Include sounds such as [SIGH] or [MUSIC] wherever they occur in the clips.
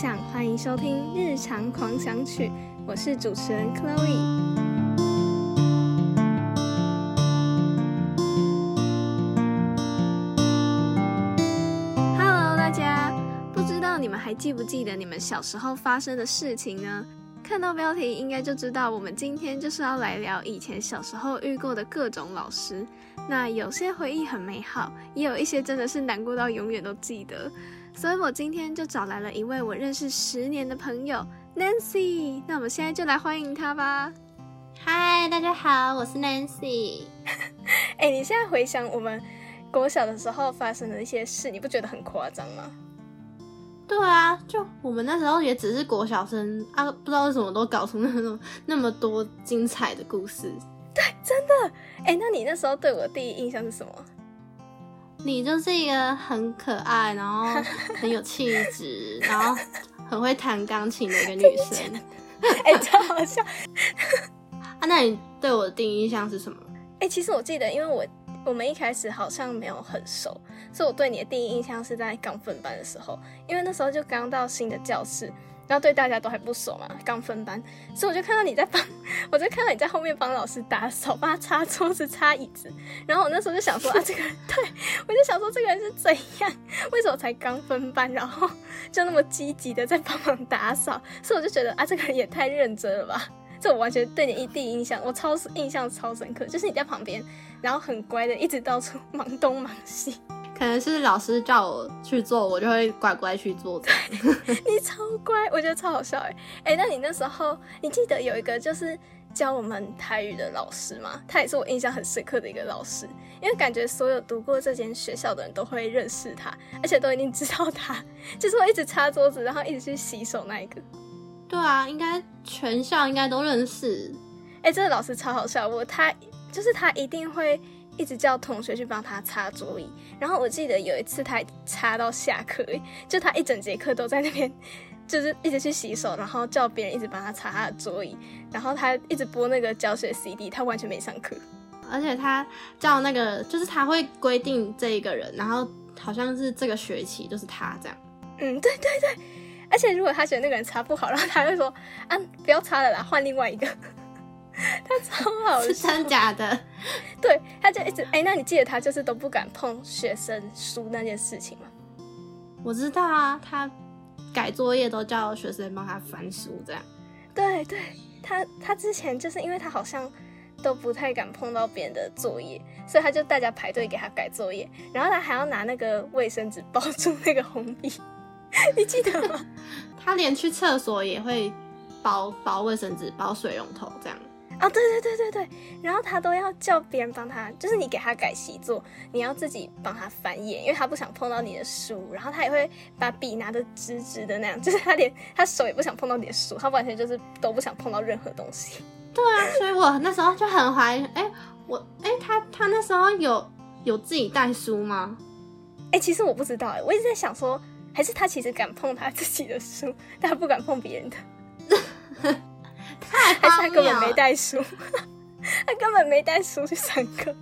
想，欢迎收听《日常狂想曲》，我是主持人 Chloe。Hello，大家，不知道你们还记不记得你们小时候发生的事情呢？看到标题应该就知道，我们今天就是要来聊以前小时候遇过的各种老师。那有些回忆很美好，也有一些真的是难过到永远都记得。所以我今天就找来了一位我认识十年的朋友 Nancy。那我们现在就来欢迎她吧。嗨，大家好，我是 Nancy。[LAUGHS] 哎，你现在回想我们国小的时候发生的一些事，你不觉得很夸张吗？对啊，就我们那时候也只是国小生啊，不知道为什么都搞出那种那么多精彩的故事。对，真的。哎，那你那时候对我的第一印象是什么？你就是一个很可爱，然后 [LAUGHS] 很有气质，[LAUGHS] 然后很会弹钢琴的一个女生。哎，超好笑。[LAUGHS] 啊，那你对我的第一印象是什么？哎，其实我记得，因为我我们一开始好像没有很熟，所以我对你的第一印象是在刚分班的时候，因为那时候就刚到新的教室。然后对大家都还不熟嘛，刚分班，所以我就看到你在帮，[LAUGHS] 我就看到你在后面帮老师打扫，帮他擦桌子、擦椅子。然后我那时候就想说啊，这个人，[LAUGHS] 对我就想说这个人是怎样？为什么才刚分班，然后就那么积极的在帮忙打扫？所以我就觉得啊，这个人也太认真了吧！这我完全对你一第一印象，我超印象超深刻，就是你在旁边，然后很乖的一直到处 [LAUGHS] 忙东忙西。可能是老师叫我去做，我就会乖乖去做。[LAUGHS] 你超乖，我觉得超好笑哎哎，那你那时候你记得有一个就是教我们台语的老师吗？他也是我印象很深刻的一个老师，因为感觉所有读过这间学校的人都会认识他，而且都一定知道他，[LAUGHS] 就是会一直擦桌子，然后一直去洗手那一个。对啊，应该全校应该都认识。哎，这个老师超好笑，我他就是他一定会。一直叫同学去帮他擦桌椅，然后我记得有一次他擦到下课，就他一整节课都在那边，[LAUGHS] 就是一直去洗手，然后叫别人一直帮他擦他的桌椅，然后他一直播那个教学 CD，他完全没上课。而且他叫那个，就是他会规定这一个人，然后好像是这个学期就是他这样。嗯，对对对。而且如果他觉得那个人擦不好，然后他会说啊，不要擦了啦，换另外一个。[LAUGHS] 他超好，是真假的？[LAUGHS] 对，他就一直哎，那你记得他就是都不敢碰学生书那件事情吗？我知道啊，他改作业都叫学生帮他翻书，这样。对对，他他之前就是因为他好像都不太敢碰到别人的作业，所以他就大家排队给他改作业，然后他还要拿那个卫生纸包住那个红笔，你记得吗？[LAUGHS] 他连去厕所也会包包卫生纸、包水龙头这样。啊，对对对对对，然后他都要叫别人帮他，就是你给他改习作，你要自己帮他翻页，因为他不想碰到你的书，然后他也会把笔拿得直直的那样，就是他连他手也不想碰到你的书，他完全就是都不想碰到任何东西。对啊，所以我那时候就很怀疑，哎，我哎他他那时候有有自己带书吗？哎，其实我不知道，哎，我一直在想说，还是他其实敢碰他自己的书，但他不敢碰别人的。[LAUGHS] [LAUGHS] 还是他根本没带书，[LAUGHS] 他根本没带书去上课。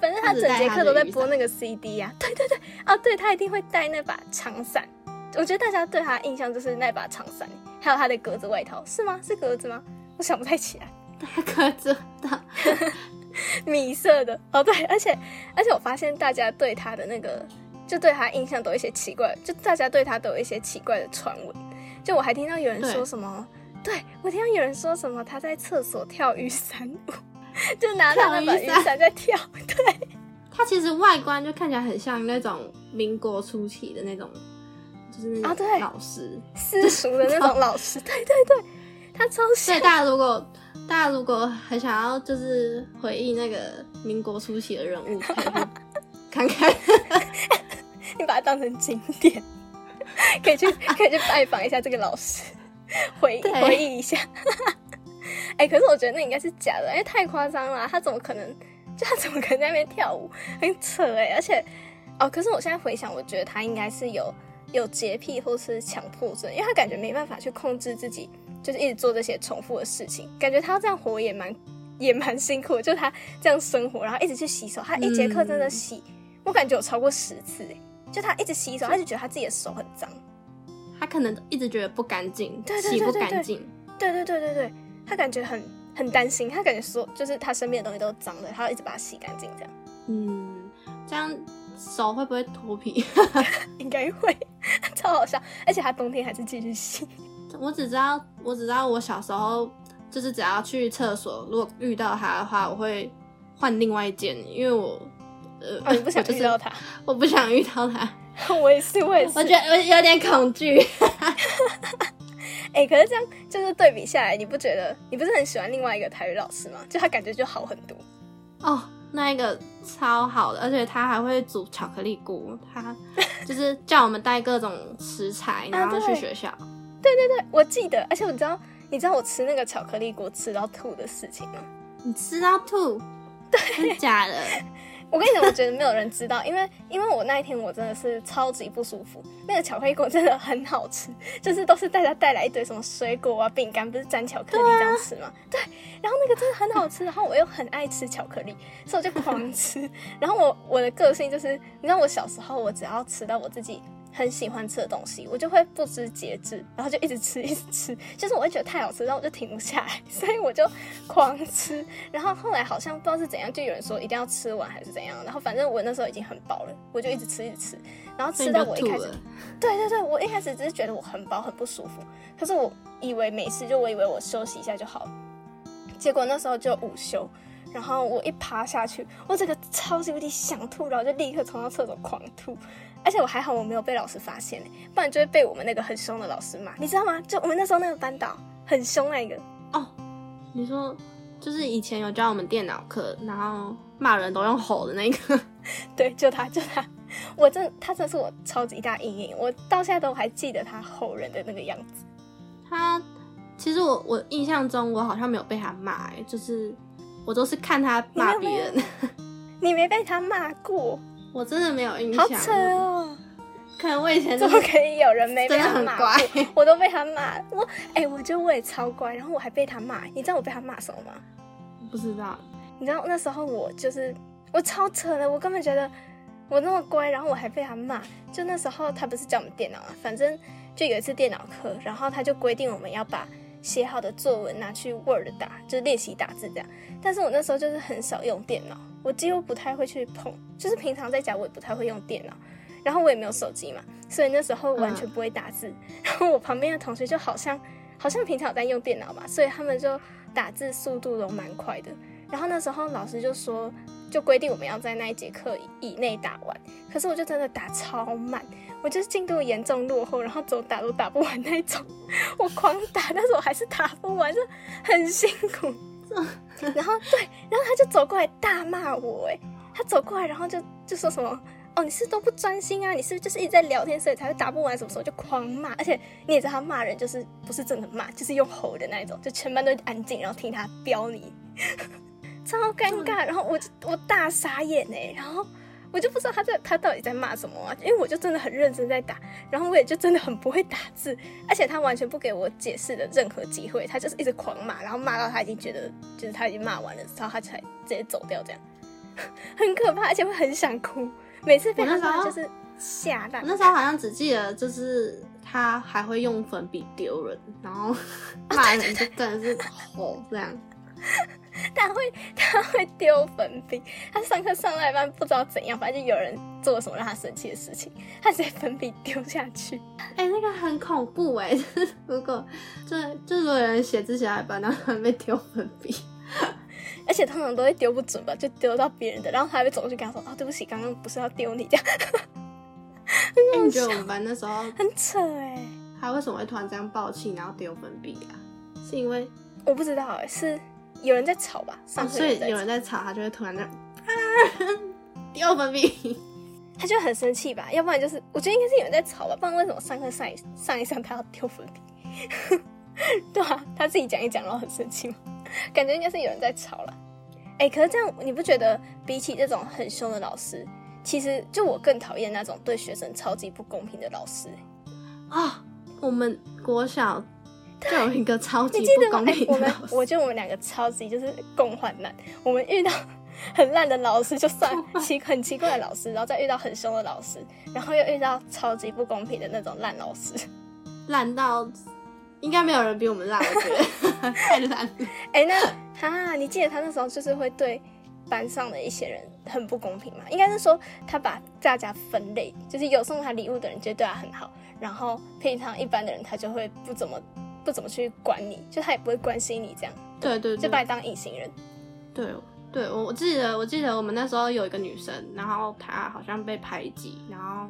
反正他整节课都在播那个 CD 啊，对对对，啊，对他一定会带那把长伞。我觉得大家对他印象就是那把长伞，还有他的格子外套，是吗？是格子吗？我想不太起来。格子的，[LAUGHS] 米色的。哦，对，而且而且我发现大家对他的那个，就对他印象都有一些奇怪，就大家对他都有一些奇怪的传闻。就我还听到有人说什么。对我听到有人说什么他在厕所跳雨伞舞，[LAUGHS] 就拿他那把雨伞在跳。[LAUGHS] 对，他其实外观就看起来很像那种民国初期的那种，就是啊，对，老师私塾的那种 [LAUGHS] 老师。对对对，他超像。大家如果大家如果很想要就是回忆那个民国初期的人物，可以看看，你把它当成景点，可以去可以去拜访一下这个老师。[LAUGHS] 回回忆一下，[LAUGHS] 哎，可是我觉得那应该是假的，因为太夸张了。他怎么可能？就 [LAUGHS] 他怎么可能在那边跳舞？很扯哎！而且，哦，可是我现在回想，我觉得他应该是有有洁癖或是强迫症，因为他感觉没办法去控制自己，就是一直做这些重复的事情。感觉他要这样活也蛮也蛮辛苦，就他这样生活，然后一直去洗手，他一节课真的洗，我感觉有超过十次哎！就他一直洗手，他就觉得他自己的手很脏。他可能一直觉得不干净，对对洗不干净。对对对对对，他感觉很很担心，他感觉说就是他身边的东西都是脏的，他要一直把它洗干净，这样嗯，这样手会不会脱皮？[LAUGHS] 应该会 [LAUGHS] 超好笑，而且他冬天还是继续洗。[LAUGHS] 我只知道，我只知道我小时候就是只要去厕所，如果遇到他的话，我会换另外一件，因为我呃，哦，你不想遇到他？我不想遇到他，[LAUGHS] 我也是，[LAUGHS] 我也是。我觉得我有点恐惧。[LAUGHS] 哎、可是这样就是对比下来，你不觉得你不是很喜欢另外一个台语老师吗？就他感觉就好很多。哦，那一个超好的，而且他还会煮巧克力锅，他就是叫我们带各种食材，然后去学校对对对。我记得，而且你知道，你知道我吃那个巧克力锅吃到吐的事情吗？你吃到吐，真的假的？我跟你讲，我觉得没有人知道，因为因为我那一天我真的是超级不舒服。那个巧克力果真的很好吃，[LAUGHS] 就是都是大家带来一堆什么水果啊、饼干，不是沾巧克力这样吃吗？对，然后那个真的很好吃，然后我又很爱吃巧克力，所以我就狂吃。[LAUGHS] 然后我我的个性就是，你知道我小时候我只要吃到我自己。很喜欢吃的东西，我就会不知节制，然后就一直吃，一直吃，就是我会觉得太好吃，然后我就停不下来，[LAUGHS] 所以我就狂吃。然后后来好像不知道是怎样，就有人说一定要吃完还是怎样，然后反正我那时候已经很饱了，我就一直吃，一直吃，然后吃到我一开始，对对对，我一开始只是觉得我很饱很不舒服，可是我以为没事，就我以为我休息一下就好了。结果那时候就午休，然后我一趴下去，我整个超级无敌想吐，然后就立刻冲到厕所狂吐。而且我还好我没有被老师发现、欸，不然就会被我们那个很凶的老师骂，你知道吗？就我们那时候那个班导很凶那个，哦，你说就是以前有教我们电脑课，然后骂人都用吼的那个，[LAUGHS] 对，就他就他，我真他真是我超级大阴影，我到现在都还记得他吼人的那个样子。他其实我我印象中我好像没有被他骂、欸，就是我都是看他骂别人，你没被他骂过，我真的没有印象。好扯哦！可能我以前怎么可以有人没被他骂过？我都被他骂。我哎、我觉得我也超乖，然后我还被他骂。你知道我被他骂什么吗？不知道，你知道那时候我就是我超扯的，我根本觉得我那么乖，然后我还被他骂。就那时候他不是教我们电脑啊，反正就有一次电脑课，然后他就规定我们要把写好的作文拿去 Word 打，就是练习打字这样。但是我那时候就是很少用电脑，我几乎不太会去碰，就是平常在家我也不太会用电脑。然后我也没有手机嘛，所以那时候完全不会打字。[LAUGHS] 然后我旁边的同学就好像好像平常有在用电脑吧，所以他们就打字速度都蛮快的。然后那时候老师就说，就规定我们要在那一节课以内打完。可是我就真的打超慢，我就是进度严重落后，然后怎么打都打不完那种。[LAUGHS] 我狂打，但是我还是打不完，就很辛苦。然后对，然后他就走过来大骂我，哎，他走过来，然后就就说什么。哦，你是都不专心啊？你是不是就是一直在聊天，所以才会答不完？什么时候就狂骂？而且你也知道，他骂人就是不是真的骂，就是用吼的那一种，就全班都安静，然后听他飙你，[LAUGHS] 超尴尬。然后我就我大傻眼哎，然后我就不知道他在他到底在骂什么啊？因为我就真的很认真在打，然后我也就真的很不会打字，而且他完全不给我解释的任何机会，他就是一直狂骂，然后骂到他已经觉得就是他已经骂完了，然后他才直接走掉，这样很可怕，而且会很想哭。每次被他我那时候骂就是吓到。那时候好像只记得就是他还会用粉笔丢人，然后 [LAUGHS] 骂人就真的是吼这样。他会他会丢粉笔，他上课上到一半不知道怎样，反正就有人做了什么让他生气的事情，他直接粉笔丢下去。哎、那个很恐怖哎、[LAUGHS] 就是如果就就是如果有人写字写到一半，然后突然被丢粉笔，[LAUGHS] 而且通常都会丢不准吧，就丢到别人的，然后他还会走过去跟他说：“哦，对不起，刚刚不是要丢你这样。[LAUGHS] 哎、你觉得我们班那时候”很扯哎，他为什么会突然这样爆气，然后丢粉笔啊？是因为我不知道哎，是有人在吵吧？上哦，所以课有人在吵，他就会突然那样啊掉粉笔。[LAUGHS] [LAUGHS] 他就很生气吧？要不然就是我觉得应该是有人在吵吧，不然为什么上课上一上一上他要丢粉笔？[LAUGHS] 对啊，他自己讲一讲，然后很生气吗？感觉应该是有人在吵了。哎、可是这样你不觉得比起这种很凶的老师，其实就我更讨厌那种对学生超级不公平的老师、欸啊、我们国小就有一个超级不公平我们的老师，我觉得我们两个超级就是共患难。我们遇到很烂的老师就算 [LAUGHS] 奇很奇怪的老师，然后再遇到很凶的老师，然后又遇到超级不公平的那种烂老师。烂到应该没有人比我们烂，我觉得 [LAUGHS] 太烂了。哎、那哈，你记得他那时候就是会对班上的一些人很不公平嘛？应该是说他把大家分类，就是有送他礼物的人就对他很好，然后平常一般的人他就会不怎么不怎么去管你，就他也不会关心你这样，对对对，就把你当隐形人。对对，我我记得我记得我们那时候有一个女生，然后她好像被排挤，然后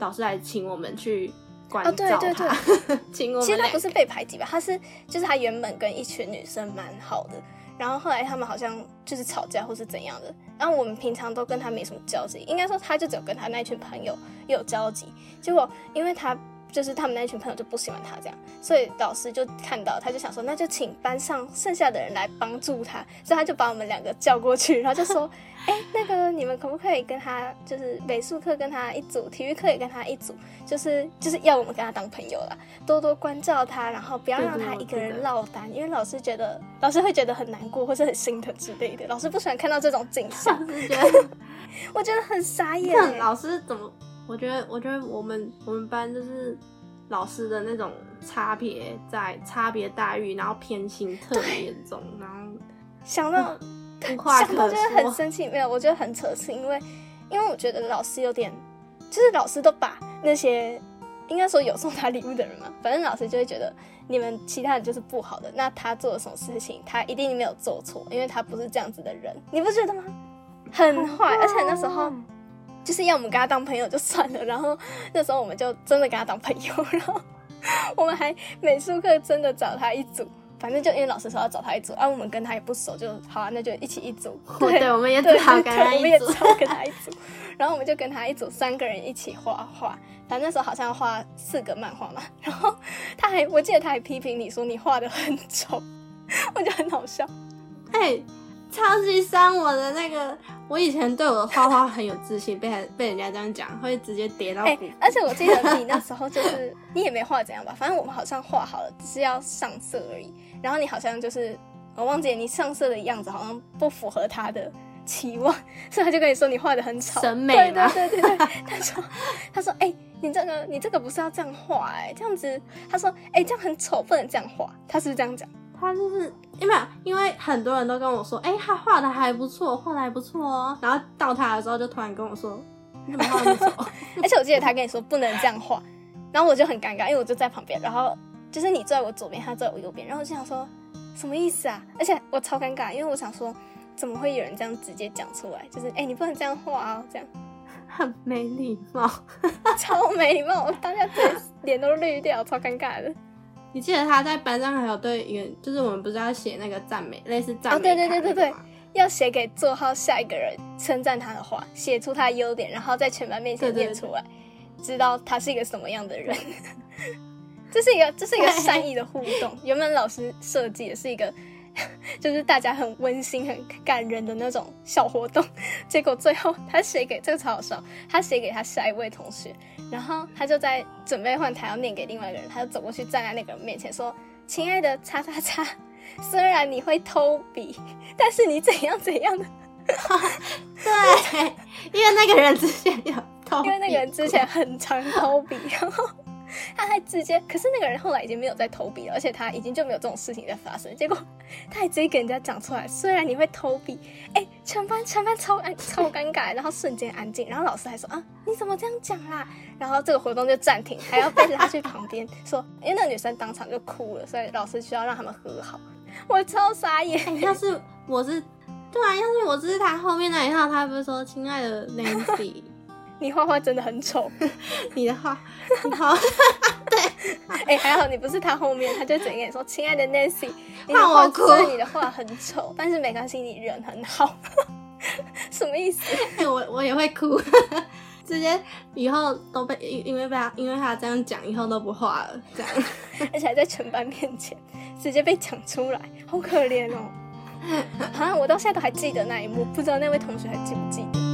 老师来请我们去关哦对对照她，[LAUGHS] 请我们其实她不是被排挤吧，她是就是她原本跟一群女生蛮好的，然后后来他们好像就是吵架或是怎样的，然后我们平常都跟她没什么交集，应该说他就只有跟他那群朋友有交集，结果因为他。就是他们那群朋友就不喜欢他这样，所以老师就看到，他就想说，那就请班上剩下的人来帮助他，所以他就把我们两个叫过去，然后就说，[LAUGHS] 哎、那个你们可不可以跟他，就是美术课跟他一组，体育课也跟他一组，就是就是要我们跟他当朋友啦，多多关照他，然后不要让他一个人落单，因为老师觉得老师会觉得很难过或是很心疼之类的，老师不喜欢看到这种景象，[LAUGHS] [LAUGHS] 我觉得很傻眼。老师怎么？我觉得我觉得我们我们班就是老师的那种差别在差别待遇，然后偏心特别严重，然后 [LAUGHS] 想到 [LAUGHS] 无话想到就是很。生气，没有，我觉得很扯，是因为因为我觉得老师有点，就是老师都把那些应该说有送他礼物的人嘛，反正老师就会觉得你们其他人就是不好的，那他做了什么事情，他一定没有做错，因为他不是这样子的人，你不觉得吗？很坏，而且那时候就是要我们跟他当朋友就算了，然后那时候我们就真的跟他当朋友，[LAUGHS] 然后我们还美术课真的找他一组。反正就因为老师说要找他一组，啊，我们跟他也不熟，就好啊，那就一起一组。对，我们也对只好跟他一组。我们也只好跟他一组。然后我们就跟他一组，三个人一起画画。反正那时候好像要画四个漫画嘛。然后他还，我记得他还批评你说你画的很丑，[LAUGHS] 我觉得很好笑。哎、超级伤我的那个，我以前对我的画画很有自信，被人被人家这样讲，会直接跌到哎、谷。而且我记得你那时候就是 [LAUGHS] 你也没画怎样吧，反正我们好像画好了，只是要上色而已。然后你好像就是我忘记你上色的样子好像不符合他的期望，[LAUGHS] 所以他就跟你说你画的很丑。审美对吗对对对 [LAUGHS] 对，他说他说哎、你这个你这个不是要这样画哎、这样子他说哎、这样很丑，不能这样画。他是不是这样讲？他就是因为因为很多人都跟我说，哎、他画的还不错，画的还不错哦。然后到他的时候，就突然跟我说，你怎么画的那么丑？[LAUGHS] 而且我记得他跟你说不能这样画，然后我就很尴尬，因为我就在旁边，然后就是你坐在我左边，他坐在我右边，然后我就想说什么意思啊？而且我超尴尬，因为我想说怎么会有人这样直接讲出来？就是哎、你不能这样画啊，这样 [LAUGHS] 很没礼貌。[LAUGHS] 超没礼貌，我当下直接脸都绿掉，超尴尬的。你记得他在班上还有对一个，就是我们不是要写那个赞美，类似赞美哦，美对对对对对要写给座号下一个人称赞他的话，写出他的优点，然后在全班面前念出来，知道他是一个什么样的人。[LAUGHS] 这是一个这是一个善意的互动。[LAUGHS] 原本老师设计的是一个，[LAUGHS] 就是大家很温馨、很感人的那种小活动，结果最后他写给这个超好笑，他写给他下一位同学，然后他就在准备换台要念给另外一个人，他就走过去站在那个人面前说：“亲爱的叉叉叉，虽然你会偷笔，但是你怎样怎样的。[LAUGHS] ”对，因为那个人之前有偷，因为那个人之前很常偷笔，然后他还直接，可是那个人后来已经没有再投笔了，而且他已经就没有这种事情在发生。结果他还直接给人家讲出来，虽然你会投笔，哎，全班全班超安超尴尬，然后瞬间安静，然后老师还说啊，你怎么这样讲啦？然后这个活动就暂停，还要被拉去旁边说，因为那女生当场就哭了，所以老师需要让他们和好。我超傻眼，要是我是，对啊，要是我是他后面那一套，他不是说亲爱的 Nancy，你画画真的很丑。[LAUGHS] 你的画，你好，[LAUGHS] [LAUGHS] 哎、还好你不是他后面，他就整个说：“亲爱的 Nancy，你的画哭你的画很丑，但是没关系，你人很好。”什么意思？哎我我也会哭，直接以后都被因因为被他因为他这样讲，以后都不画了，这样。而且还在全班面前直接被讲出来，好可怜哦！啊，我到现在都还记得那一幕，不知道那位同学还记不记得？